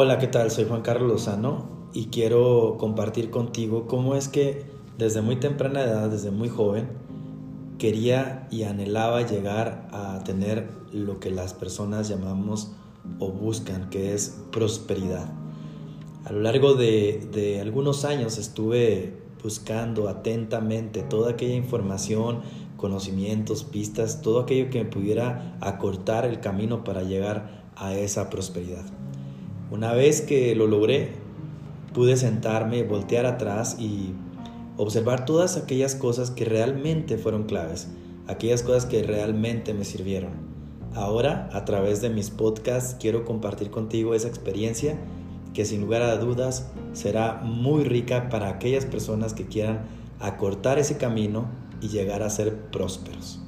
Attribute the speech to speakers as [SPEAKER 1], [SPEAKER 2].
[SPEAKER 1] Hola, ¿qué tal? Soy Juan Carlos Lozano y quiero compartir contigo cómo es que desde muy temprana edad, desde muy joven, quería y anhelaba llegar a tener lo que las personas llamamos o buscan, que es prosperidad. A lo largo de, algunos años estuve buscando atentamente toda aquella información, conocimientos, pistas, todo aquello que me pudiera acortar el camino para llegar a esa prosperidad. Una vez que lo logré, pude sentarme, voltear atrás y observar todas aquellas cosas que realmente fueron claves, aquellas cosas que realmente me sirvieron. Ahora, a través de mis podcasts, quiero compartir contigo esa experiencia que sin lugar a dudas será muy rica para aquellas personas que quieran acortar ese camino y llegar a ser prósperos.